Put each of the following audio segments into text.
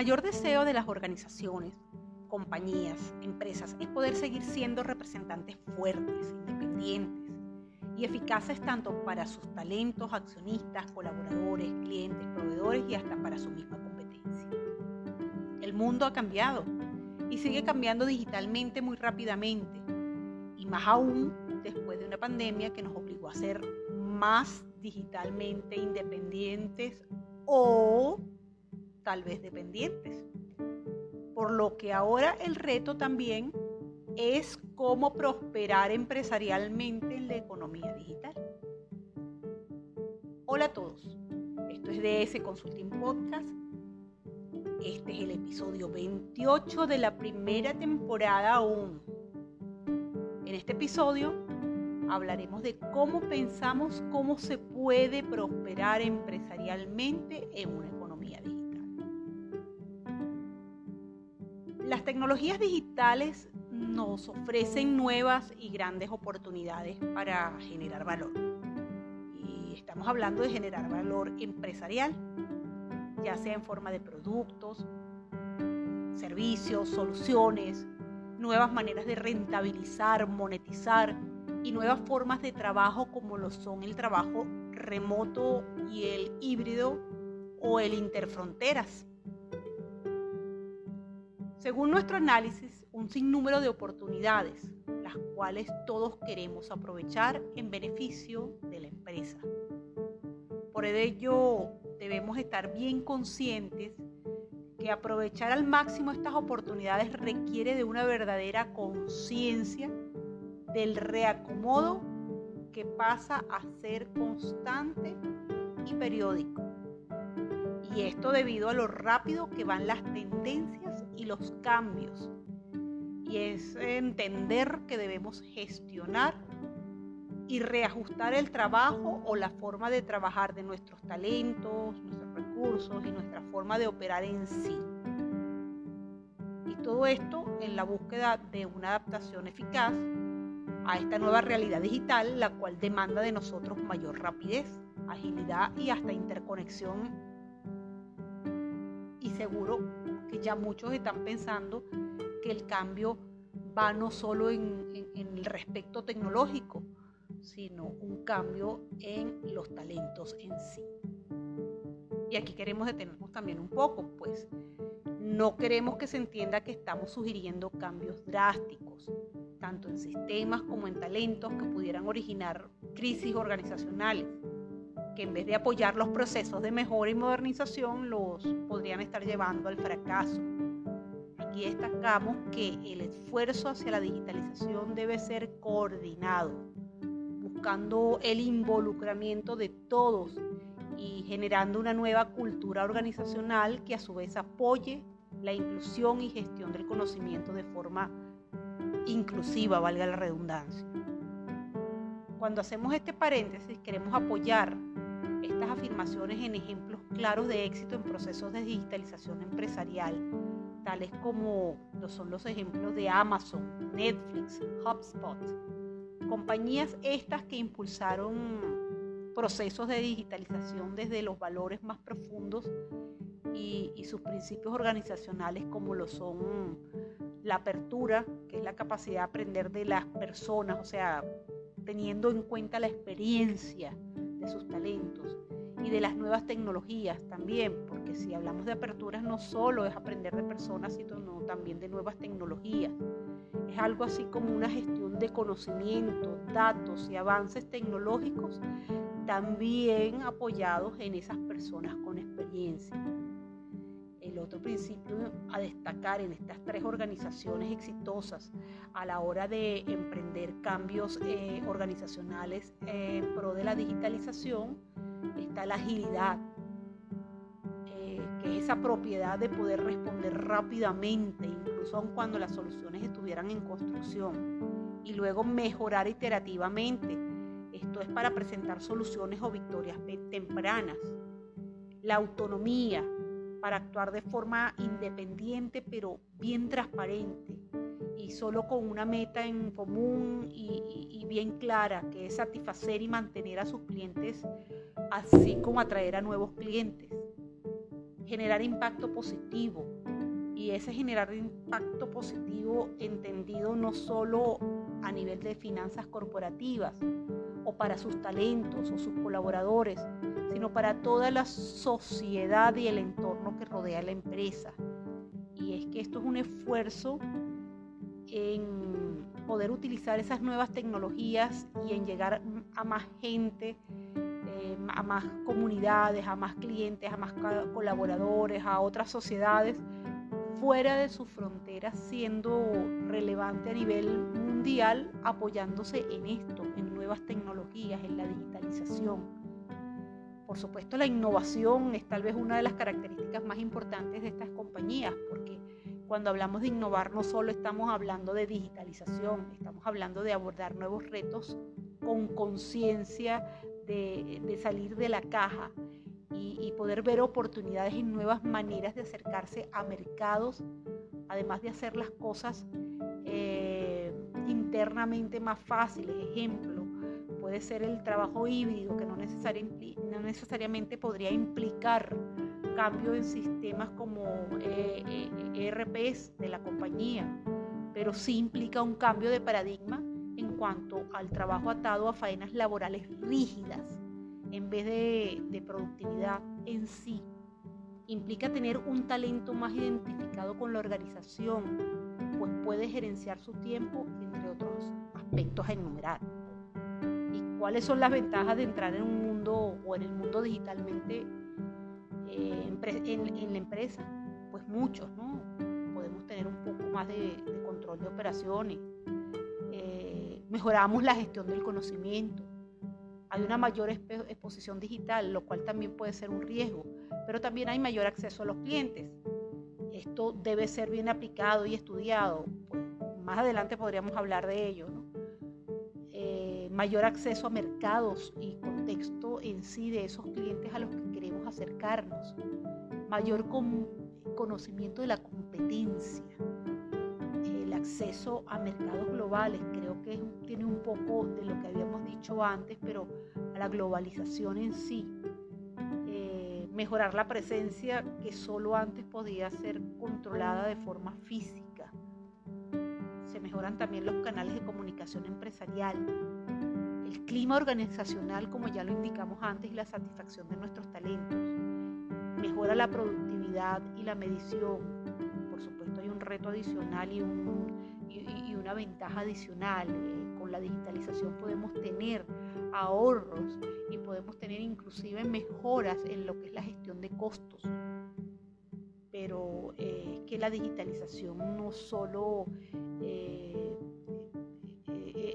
mayor deseo de las organizaciones, compañías, empresas es poder seguir siendo representantes fuertes, independientes y eficaces tanto para sus talentos, accionistas, colaboradores, clientes, proveedores y hasta para su misma competencia. El mundo ha cambiado y sigue cambiando digitalmente muy rápidamente y más aún después de una pandemia que nos obligó a ser más digitalmente independientes o tal vez dependientes. Por lo que ahora el reto también es cómo prosperar empresarialmente en la economía digital. Hola a todos, esto es DS Consulting Podcast. Este es el episodio 28 de la primera temporada aún. En este episodio hablaremos de cómo pensamos cómo se puede prosperar empresarialmente en una tecnologías digitales nos ofrecen nuevas y grandes oportunidades para generar valor. Y estamos hablando de generar valor empresarial, ya sea en forma de productos, servicios, soluciones, nuevas maneras de rentabilizar, monetizar y nuevas formas de trabajo como lo son el trabajo remoto y el híbrido o el interfronteras. Según nuestro análisis, un sinnúmero de oportunidades, las cuales todos queremos aprovechar en beneficio de la empresa. Por ello, debemos estar bien conscientes que aprovechar al máximo estas oportunidades requiere de una verdadera conciencia del reacomodo que pasa a ser constante y periódico. Y esto debido a lo rápido que van las tendencias y los cambios. Y es entender que debemos gestionar y reajustar el trabajo o la forma de trabajar de nuestros talentos, nuestros recursos y nuestra forma de operar en sí. Y todo esto en la búsqueda de una adaptación eficaz a esta nueva realidad digital, la cual demanda de nosotros mayor rapidez, agilidad y hasta interconexión. Y seguro que ya muchos están pensando que el cambio va no solo en, el respecto tecnológico, sino un cambio en los talentos en sí. Y aquí queremos detenernos también un poco, pues no queremos que se entienda que estamos sugiriendo cambios drásticos, tanto en sistemas como en talentos que pudieran originar crisis organizacionales, que en vez de apoyar los procesos de mejora y modernización los podrían estar llevando al fracaso. Aquí destacamos que el esfuerzo hacia la digitalización debe ser coordinado, buscando el involucramiento de todos y generando una nueva cultura organizacional que a su vez apoye la inclusión y gestión del conocimiento de forma inclusiva, valga la redundancia. Cuando hacemos este paréntesis, queremos apoyar estas afirmaciones en ejemplos claros de éxito en procesos de digitalización empresarial, tales como lo son los ejemplos de Amazon, Netflix, HubSpot, compañías estas que impulsaron procesos de digitalización desde los valores más profundos y, y sus principios organizacionales como lo son la apertura, que es la capacidad de aprender de las personas, o sea, teniendo en cuenta la experiencia de sus talentos y de las nuevas tecnologías también, porque si hablamos de aperturas no solo es aprender de personas, sino también de nuevas tecnologías. Es algo así como una gestión de conocimiento, datos y avances tecnológicos también apoyados en esas personas con experiencia otro principio a destacar en estas tres organizaciones exitosas a la hora de emprender cambios eh, organizacionales en pro de la digitalización está la agilidad, eh, que es esa propiedad de poder responder rápidamente, incluso aun cuando las soluciones estuvieran en construcción, y luego mejorar iterativamente. Esto es para presentar soluciones o victorias tempranas. La autonomía, para actuar de forma independiente pero bien transparente y solo con una meta en común y, bien clara que es satisfacer y mantener a sus clientes así como atraer a nuevos clientes. generar impacto positivo. Y ese generar impacto positivo entendido no solo a nivel de finanzas corporativas o para sus talentos o sus colaboradores, sino para toda la sociedad y el entorno que rodea la empresa. Y es que esto es un esfuerzo en poder utilizar esas nuevas tecnologías y en llegar a más gente, eh, a más comunidades, a más clientes, a más colaboradores, a otras sociedades fuera de sus fronteras, siendo relevante a nivel mundial, apoyándose en esto, en nuevas tecnologías, en la digitalización. Por supuesto, la innovación es tal vez una de las características más importantes de estas compañías, porque cuando hablamos de innovar no solo estamos hablando de digitalización, estamos hablando de abordar nuevos retos con conciencia de, salir de la caja y, poder ver oportunidades y nuevas maneras de acercarse a mercados, además de hacer las cosas eh, internamente más fáciles. Ejemplo, puede ser el trabajo híbrido, que no, no necesariamente podría implicar cambio en sistemas como eh, eh, ERPs de la compañía, pero sí implica un cambio de paradigma en cuanto al trabajo atado a faenas laborales rígidas en vez de, de productividad en sí. Implica tener un talento más identificado con la organización, pues puede gerenciar su tiempo, entre otros aspectos a enumerar. ¿Cuáles son las ventajas de entrar en un mundo o en el mundo digitalmente eh, en, la empresa? Pues muchos, ¿no? Podemos tener un poco más de, control de operaciones, eh, mejoramos la gestión del conocimiento, hay una mayor exposición digital, lo cual también puede ser un riesgo, pero también hay mayor acceso a los clientes. Esto debe ser bien aplicado y estudiado. Pues, más adelante podríamos hablar de ello, ¿no? Mayor acceso a mercados y contexto en sí de esos clientes a los que queremos acercarnos, mayor conocimiento de la competencia, el acceso a mercados globales, creo que tiene un poco de lo que habíamos dicho antes, pero a la globalización en sí, eh, mejorar la presencia que solo antes podía ser controlada de forma física. Se mejoran también los canales de comunicación empresarial, el clima organizacional, como ya lo indicamos antes, y la satisfacción de nuestros talentos. Mejora la productividad y la medición. Por supuesto hay un reto adicional y, una ventaja adicional. Eh, con la digitalización podemos tener ahorros y podemos tener inclusive mejoras en lo que es la gestión de costos. Pero eh, que la digitalización no solo... Eh,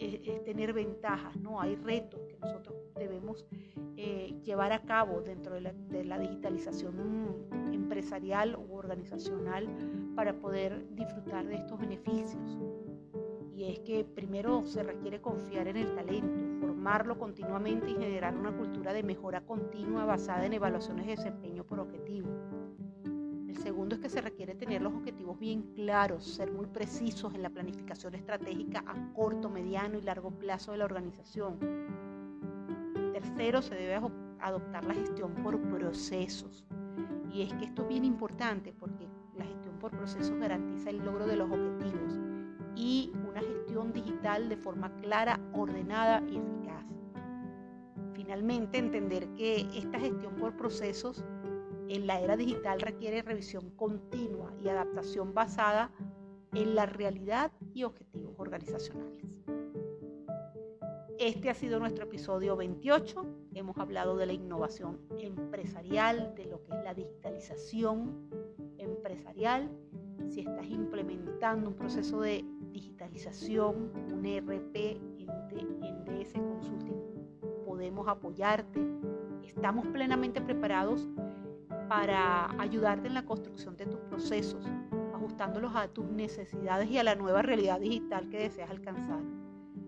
es, tener ventajas, ¿no? Hay retos que nosotros debemos eh, llevar a cabo dentro de la, digitalización empresarial u organizacional para poder disfrutar de estos beneficios. Y es que primero se requiere confiar en el talento, formarlo continuamente y generar una cultura de mejora continua basada en evaluaciones de desempeño por objetivo segundo es que se requiere tener los objetivos bien claros, ser muy precisos en la planificación estratégica a corto, mediano y largo plazo de la organización. Tercero, se debe adoptar la gestión por procesos. Y es que esto es bien importante porque la gestión por procesos garantiza el logro de los objetivos y una gestión digital de forma clara, ordenada y eficaz. Finalmente, entender que esta gestión por procesos en la era digital requiere revisión continua y adaptación basada en la realidad y objetivos organizacionales. Este ha sido nuestro episodio 28. Hemos hablado de la innovación empresarial, de lo que es la digitalización empresarial. Si estás implementando un proceso de digitalización, un ERP en DS Consulting, podemos apoyarte. Estamos plenamente preparados para ayudarte en la construcción de tus procesos, ajustándolos a tus necesidades y a la nueva realidad digital que deseas alcanzar.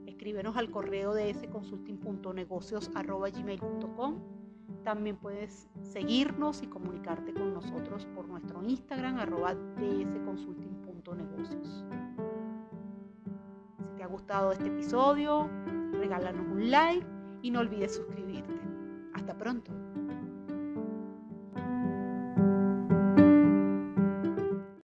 Escríbenos al correo de sconsulting.negocios.gmail.com También puedes seguirnos y comunicarte con nosotros por nuestro Instagram arroba dsconsulting.negocios. Si te ha gustado este episodio, regálanos un like y no olvides suscribirte. Hasta pronto.